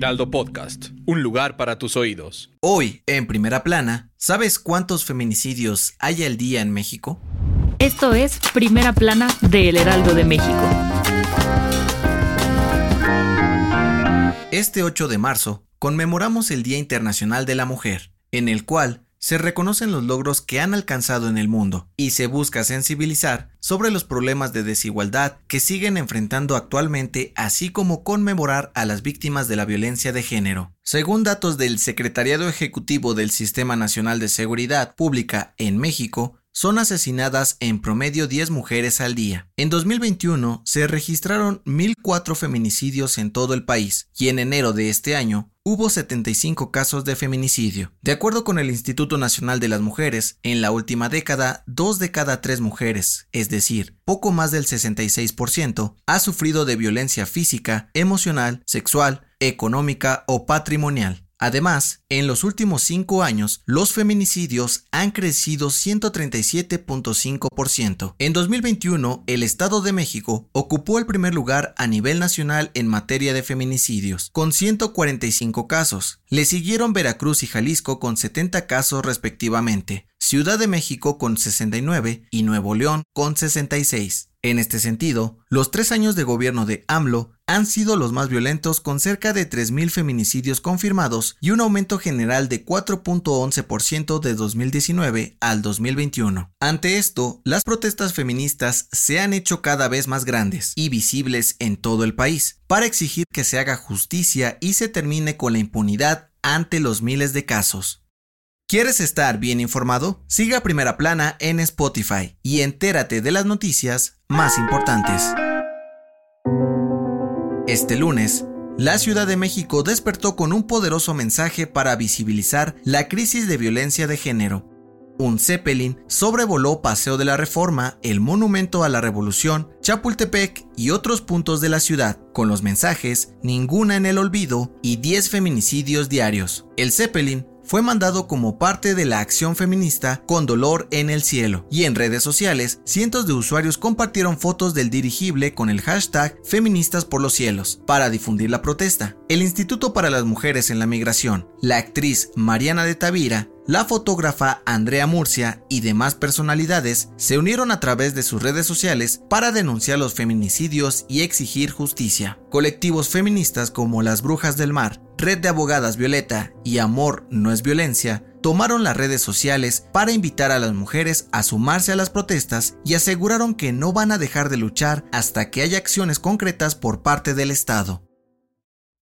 Heraldo Podcast, un lugar para tus oídos. Hoy, en primera plana, ¿sabes cuántos feminicidios hay al día en México? Esto es Primera Plana de El Heraldo de México. Este 8 de marzo conmemoramos el Día Internacional de la Mujer, en el cual se reconocen los logros que han alcanzado en el mundo y se busca sensibilizar sobre los problemas de desigualdad que siguen enfrentando actualmente, así como conmemorar a las víctimas de la violencia de género. Según datos del Secretariado Ejecutivo del Sistema Nacional de Seguridad Pública en México, son asesinadas en promedio 10 mujeres al día. En 2021 se registraron 1.004 feminicidios en todo el país y en enero de este año hubo 75 casos de feminicidio. De acuerdo con el Instituto Nacional de las Mujeres, en la última década, dos de cada tres mujeres, es decir, poco más del 66%, ha sufrido de violencia física, emocional, sexual, económica o patrimonial. Además, en los últimos cinco años, los feminicidios han crecido 137.5%. En 2021, el Estado de México ocupó el primer lugar a nivel nacional en materia de feminicidios, con 145 casos. Le siguieron Veracruz y Jalisco con 70 casos respectivamente, Ciudad de México con 69 y Nuevo León con 66. En este sentido, los tres años de gobierno de AMLO han sido los más violentos con cerca de 3.000 feminicidios confirmados y un aumento general de 4.11% de 2019 al 2021. Ante esto, las protestas feministas se han hecho cada vez más grandes y visibles en todo el país para exigir que se haga justicia y se termine con la impunidad ante los miles de casos. ¿Quieres estar bien informado? Siga Primera Plana en Spotify y entérate de las noticias más importantes. Este lunes, la Ciudad de México despertó con un poderoso mensaje para visibilizar la crisis de violencia de género. Un Zeppelin sobrevoló Paseo de la Reforma, el Monumento a la Revolución, Chapultepec y otros puntos de la ciudad, con los mensajes Ninguna en el olvido y 10 feminicidios diarios. El Zeppelin fue mandado como parte de la acción feminista Con Dolor en el Cielo, y en redes sociales cientos de usuarios compartieron fotos del dirigible con el hashtag Feministas por los Cielos para difundir la protesta. El Instituto para las Mujeres en la Migración, la actriz Mariana de Tavira, la fotógrafa Andrea Murcia y demás personalidades se unieron a través de sus redes sociales para denunciar los feminicidios y exigir justicia. Colectivos feministas como las Brujas del Mar, Red de Abogadas Violeta y Amor no es violencia tomaron las redes sociales para invitar a las mujeres a sumarse a las protestas y aseguraron que no van a dejar de luchar hasta que haya acciones concretas por parte del Estado.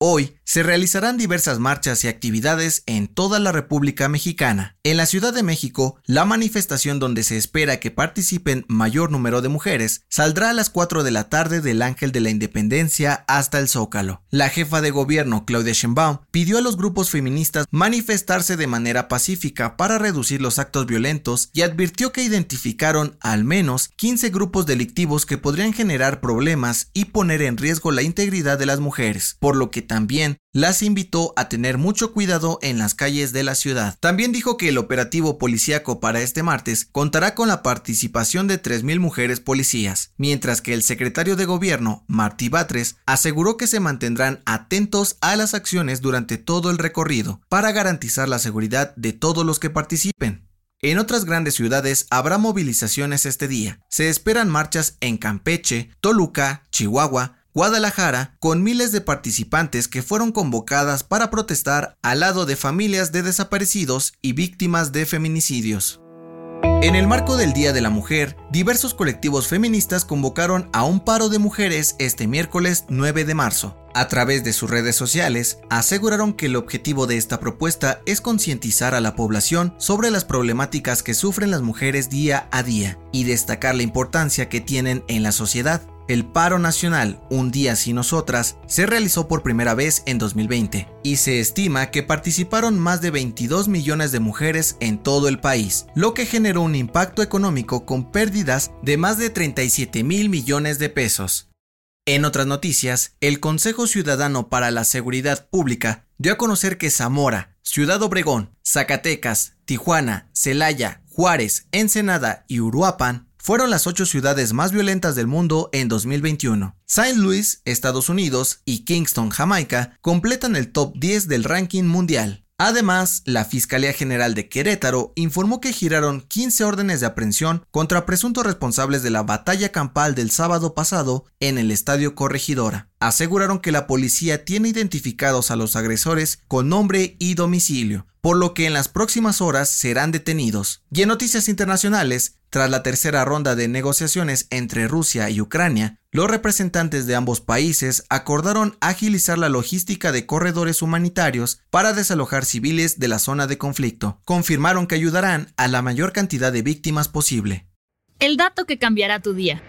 Hoy se realizarán diversas marchas y actividades en toda la República Mexicana. En la Ciudad de México, la manifestación donde se espera que participen mayor número de mujeres saldrá a las 4 de la tarde del Ángel de la Independencia hasta el Zócalo. La jefa de gobierno, Claudia Sheinbaum, pidió a los grupos feministas manifestarse de manera pacífica para reducir los actos violentos y advirtió que identificaron al menos 15 grupos delictivos que podrían generar problemas y poner en riesgo la integridad de las mujeres, por lo que también las invitó a tener mucho cuidado en las calles de la ciudad. También dijo que el operativo policíaco para este martes contará con la participación de 3.000 mujeres policías, mientras que el secretario de gobierno, Martí Batres, aseguró que se mantendrán atentos a las acciones durante todo el recorrido para garantizar la seguridad de todos los que participen. En otras grandes ciudades habrá movilizaciones este día. Se esperan marchas en Campeche, Toluca, Chihuahua, Guadalajara, con miles de participantes que fueron convocadas para protestar al lado de familias de desaparecidos y víctimas de feminicidios. En el marco del Día de la Mujer, diversos colectivos feministas convocaron a un paro de mujeres este miércoles 9 de marzo. A través de sus redes sociales, aseguraron que el objetivo de esta propuesta es concientizar a la población sobre las problemáticas que sufren las mujeres día a día y destacar la importancia que tienen en la sociedad. El paro nacional Un día sin nosotras se realizó por primera vez en 2020 y se estima que participaron más de 22 millones de mujeres en todo el país, lo que generó un impacto económico con pérdidas de más de 37 mil millones de pesos. En otras noticias, el Consejo Ciudadano para la Seguridad Pública dio a conocer que Zamora, Ciudad Obregón, Zacatecas, Tijuana, Celaya, Juárez, Ensenada y Uruapan fueron las ocho ciudades más violentas del mundo en 2021. St. Louis, Estados Unidos y Kingston, Jamaica completan el top 10 del ranking mundial. Además, la Fiscalía General de Querétaro informó que giraron 15 órdenes de aprehensión contra presuntos responsables de la batalla campal del sábado pasado en el Estadio Corregidora. Aseguraron que la policía tiene identificados a los agresores con nombre y domicilio, por lo que en las próximas horas serán detenidos. Y en noticias internacionales, tras la tercera ronda de negociaciones entre Rusia y Ucrania, los representantes de ambos países acordaron agilizar la logística de corredores humanitarios para desalojar civiles de la zona de conflicto. Confirmaron que ayudarán a la mayor cantidad de víctimas posible. El dato que cambiará tu día.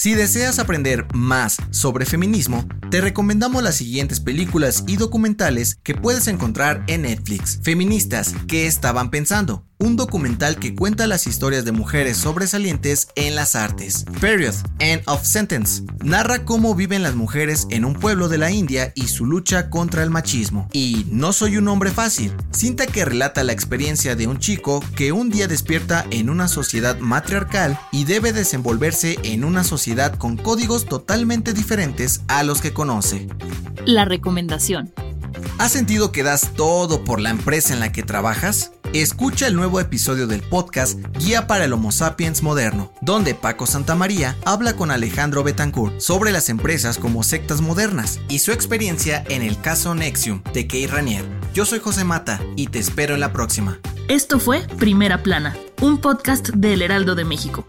Si deseas aprender más sobre feminismo, te recomendamos las siguientes películas y documentales que puedes encontrar en Netflix. Feministas, ¿qué estaban pensando? Un documental que cuenta las historias de mujeres sobresalientes en las artes. Period, End of Sentence, narra cómo viven las mujeres en un pueblo de la India y su lucha contra el machismo. Y No soy un hombre fácil, cinta que relata la experiencia de un chico que un día despierta en una sociedad matriarcal y debe desenvolverse en una sociedad con códigos totalmente diferentes a los que conoce. La recomendación. ¿Has sentido que das todo por la empresa en la que trabajas? Escucha el nuevo episodio del podcast Guía para el Homo Sapiens Moderno, donde Paco Santamaría habla con Alejandro Betancourt sobre las empresas como sectas modernas y su experiencia en el caso Nexium de Kay Ranier. Yo soy José Mata y te espero en la próxima. Esto fue Primera Plana, un podcast del Heraldo de México.